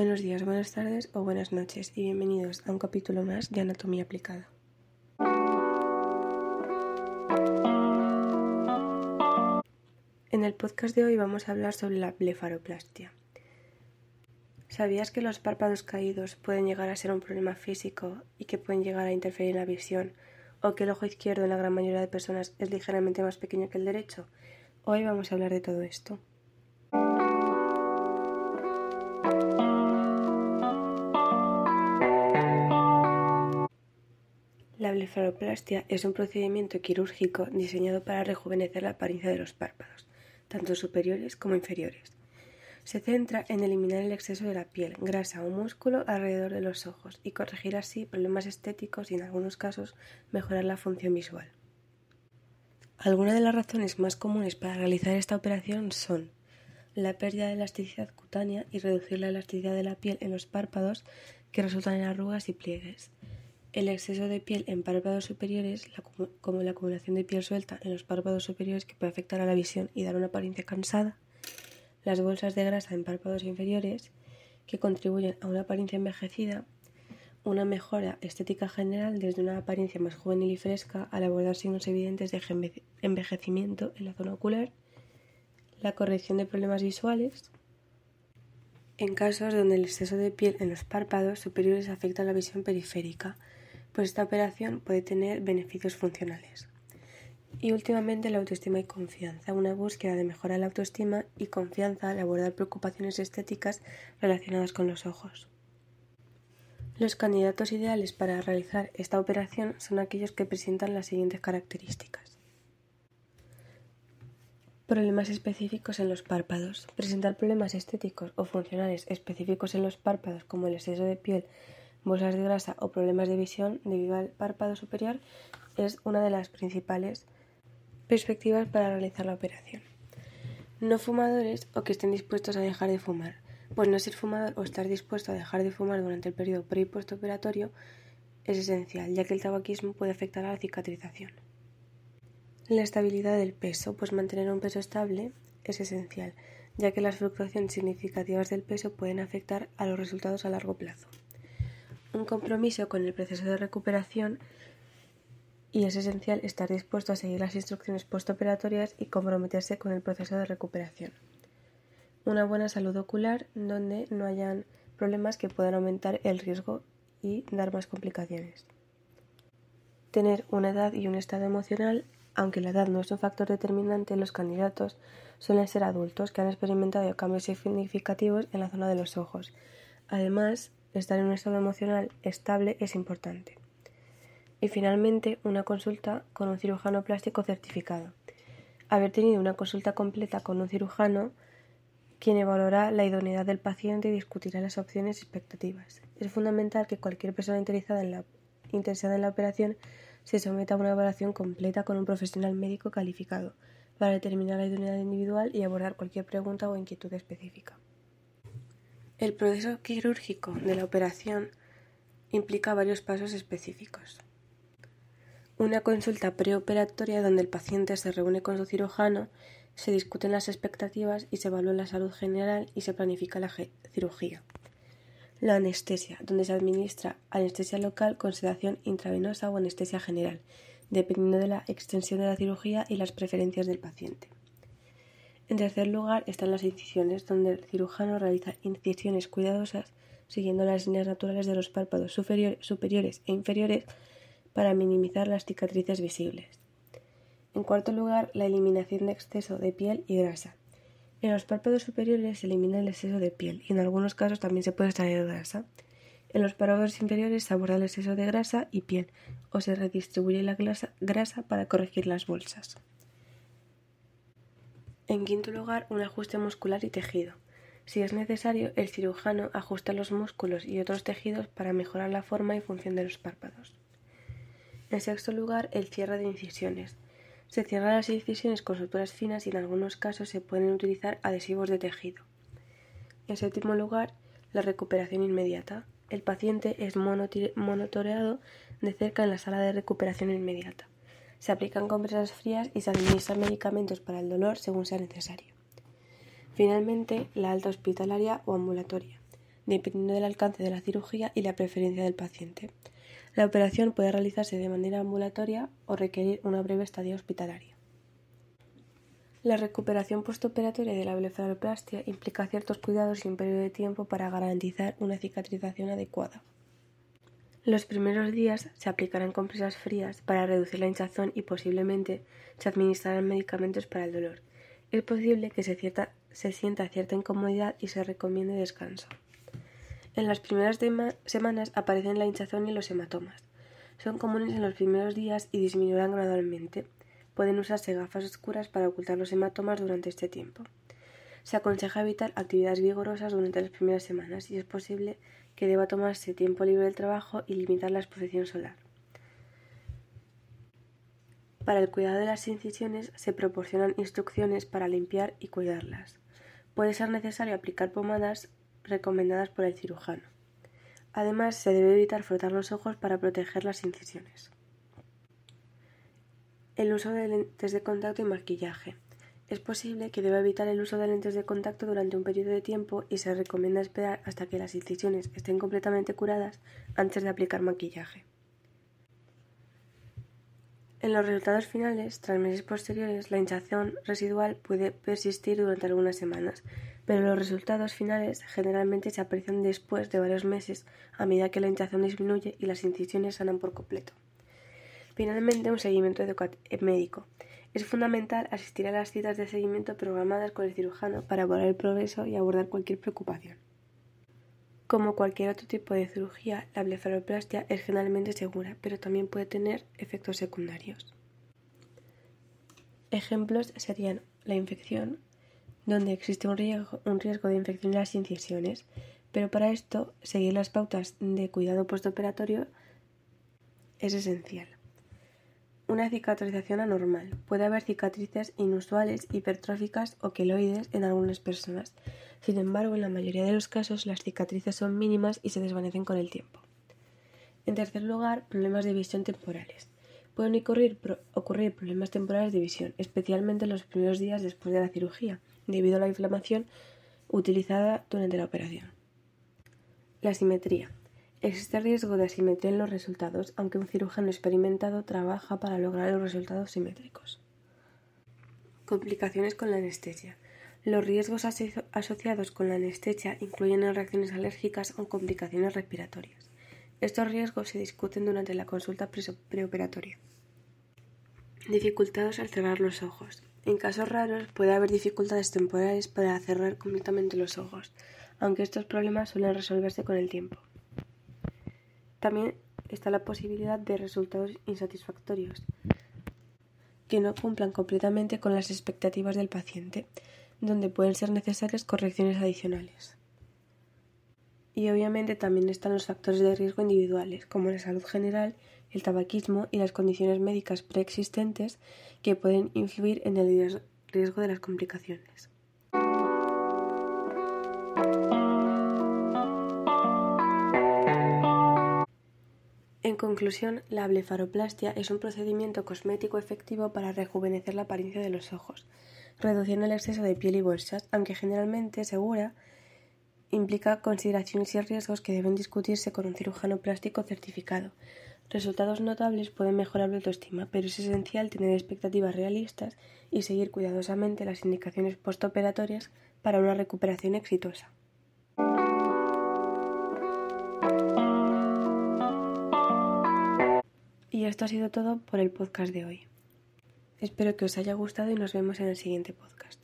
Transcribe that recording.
Buenos días, buenas tardes o buenas noches y bienvenidos a un capítulo más de Anatomía Aplicada. En el podcast de hoy vamos a hablar sobre la blefaroplastia. ¿Sabías que los párpados caídos pueden llegar a ser un problema físico y que pueden llegar a interferir en la visión o que el ojo izquierdo en la gran mayoría de personas es ligeramente más pequeño que el derecho? Hoy vamos a hablar de todo esto. Blefaroplastia es un procedimiento quirúrgico diseñado para rejuvenecer la apariencia de los párpados, tanto superiores como inferiores. Se centra en eliminar el exceso de la piel, grasa o músculo alrededor de los ojos y corregir así problemas estéticos y en algunos casos mejorar la función visual. Algunas de las razones más comunes para realizar esta operación son la pérdida de elasticidad cutánea y reducir la elasticidad de la piel en los párpados que resultan en arrugas y pliegues, el exceso de piel en párpados superiores, como la acumulación de piel suelta en los párpados superiores que puede afectar a la visión y dar una apariencia cansada, las bolsas de grasa en párpados inferiores, que contribuyen a una apariencia envejecida, una mejora estética general desde una apariencia más juvenil y fresca al abordar signos evidentes de envejecimiento en la zona ocular, la corrección de problemas visuales, en casos donde el exceso de piel en los párpados superiores afecta a la visión periférica, pues esta operación puede tener beneficios funcionales. Y últimamente la autoestima y confianza, una búsqueda de mejorar la autoestima y confianza al abordar preocupaciones estéticas relacionadas con los ojos. Los candidatos ideales para realizar esta operación son aquellos que presentan las siguientes características. Problemas específicos en los párpados. Presentar problemas estéticos o funcionales específicos en los párpados como el exceso de piel bolsas de grasa o problemas de visión debido al párpado superior es una de las principales perspectivas para realizar la operación. No fumadores o que estén dispuestos a dejar de fumar, pues no ser fumador o estar dispuesto a dejar de fumar durante el periodo pre y postoperatorio es esencial, ya que el tabaquismo puede afectar a la cicatrización. La estabilidad del peso, pues mantener un peso estable es esencial, ya que las fluctuaciones significativas del peso pueden afectar a los resultados a largo plazo un compromiso con el proceso de recuperación y es esencial estar dispuesto a seguir las instrucciones postoperatorias y comprometerse con el proceso de recuperación. Una buena salud ocular donde no hayan problemas que puedan aumentar el riesgo y dar más complicaciones. Tener una edad y un estado emocional, aunque la edad no es un factor determinante, los candidatos suelen ser adultos que han experimentado cambios significativos en la zona de los ojos. Además, estar en un estado emocional estable es importante. Y finalmente, una consulta con un cirujano plástico certificado. Haber tenido una consulta completa con un cirujano quien evaluará la idoneidad del paciente y discutirá las opciones y expectativas. Es fundamental que cualquier persona interesada en la, interesada en la operación se someta a una evaluación completa con un profesional médico calificado para determinar la idoneidad individual y abordar cualquier pregunta o inquietud específica. El proceso quirúrgico de la operación implica varios pasos específicos. Una consulta preoperatoria donde el paciente se reúne con su cirujano, se discuten las expectativas y se evalúa la salud general y se planifica la cirugía. La anestesia, donde se administra anestesia local con sedación intravenosa o anestesia general, dependiendo de la extensión de la cirugía y las preferencias del paciente. En tercer lugar están las incisiones, donde el cirujano realiza incisiones cuidadosas siguiendo las líneas naturales de los párpados superiores e inferiores para minimizar las cicatrices visibles. En cuarto lugar, la eliminación de exceso de piel y grasa. En los párpados superiores se elimina el exceso de piel y en algunos casos también se puede extraer grasa. En los párpados inferiores se aborda el exceso de grasa y piel o se redistribuye la grasa para corregir las bolsas. En quinto lugar, un ajuste muscular y tejido. Si es necesario, el cirujano ajusta los músculos y otros tejidos para mejorar la forma y función de los párpados. En sexto lugar, el cierre de incisiones. Se cierran las incisiones con suturas finas y en algunos casos se pueden utilizar adhesivos de tejido. En séptimo lugar, la recuperación inmediata. El paciente es monitoreado de cerca en la sala de recuperación inmediata. Se aplican compresas frías y se administran medicamentos para el dolor según sea necesario. Finalmente, la alta hospitalaria o ambulatoria. dependiendo del alcance de la cirugía y la preferencia del paciente. La operación puede realizarse de manera ambulatoria o requerir una breve estadía hospitalaria. La recuperación postoperatoria de la blefaroplastia implica ciertos cuidados y un periodo de tiempo para garantizar una cicatrización adecuada. Los primeros días se aplicarán compresas frías para reducir la hinchazón y posiblemente se administrarán medicamentos para el dolor. Es posible que se, se sienta cierta incomodidad y se recomiende descanso. En las primeras semanas aparecen la hinchazón y los hematomas. Son comunes en los primeros días y disminuirán gradualmente. Pueden usarse gafas oscuras para ocultar los hematomas durante este tiempo. Se aconseja evitar actividades vigorosas durante las primeras semanas y es posible que deba tomarse tiempo libre del trabajo y limitar la exposición solar. Para el cuidado de las incisiones se proporcionan instrucciones para limpiar y cuidarlas. Puede ser necesario aplicar pomadas recomendadas por el cirujano. Además, se debe evitar frotar los ojos para proteger las incisiones. El uso de lentes de contacto y maquillaje. Es posible que deba evitar el uso de lentes de contacto durante un periodo de tiempo y se recomienda esperar hasta que las incisiones estén completamente curadas antes de aplicar maquillaje. En los resultados finales, tras meses posteriores, la hinchazón residual puede persistir durante algunas semanas, pero los resultados finales generalmente se aprecian después de varios meses a medida que la hinchazón disminuye y las incisiones sanan por completo. Finalmente, un seguimiento eh, médico. Es fundamental asistir a las citas de seguimiento programadas con el cirujano para evaluar el progreso y abordar cualquier preocupación. Como cualquier otro tipo de cirugía, la blefaroplastia es generalmente segura, pero también puede tener efectos secundarios. Ejemplos serían la infección, donde existe un riesgo, de infección de las incisiones, pero para esto seguir las pautas de cuidado postoperatorio es esencial. Una cicatrización anormal. Puede haber cicatrices inusuales, hipertróficas o queloides en algunas personas. Sin embargo, en la mayoría de los casos las cicatrices son mínimas y se desvanecen con el tiempo. En tercer lugar, problemas de visión temporales. Pueden ocurrir, ocurrir problemas temporales de visión, especialmente en los primeros días después de la cirugía, debido a la inflamación utilizada durante la operación. La simetría. Existe riesgo de asimetría en los resultados, aunque un cirujano experimentado trabaja para lograr los resultados simétricos. Complicaciones con la anestesia. Los riesgos asociados con la anestesia incluyen reacciones alérgicas o complicaciones respiratorias. Estos riesgos se discuten durante la consulta preoperatoria. Dificultades al cerrar los ojos. En casos raros puede haber dificultades temporales para cerrar completamente los ojos, aunque estos problemas suelen resolverse con el tiempo. También está la posibilidad de resultados insatisfactorios, que no cumplan completamente con las expectativas del paciente, donde pueden ser necesarias correcciones adicionales. Y obviamente también están los factores de riesgo individuales, como la salud general el tabaquismo y las condiciones médicas preexistentes que pueden influir en el riesgo de las complicaciones. Conclusión, la blefaroplastia es un procedimiento cosmético efectivo para rejuvenecer la apariencia de los ojos, reduciendo el exceso de piel y bolsas, aunque generalmente segura, implica consideraciones y riesgos que deben discutirse con un cirujano plástico certificado, Resultados notables pueden mejorar la autoestima, pero es esencial tener expectativas realistas y seguir cuidadosamente las indicaciones postoperatorias para una recuperación exitosa. Esto ha sido todo por el podcast de hoy. Espero que os haya gustado y nos vemos en el siguiente podcast.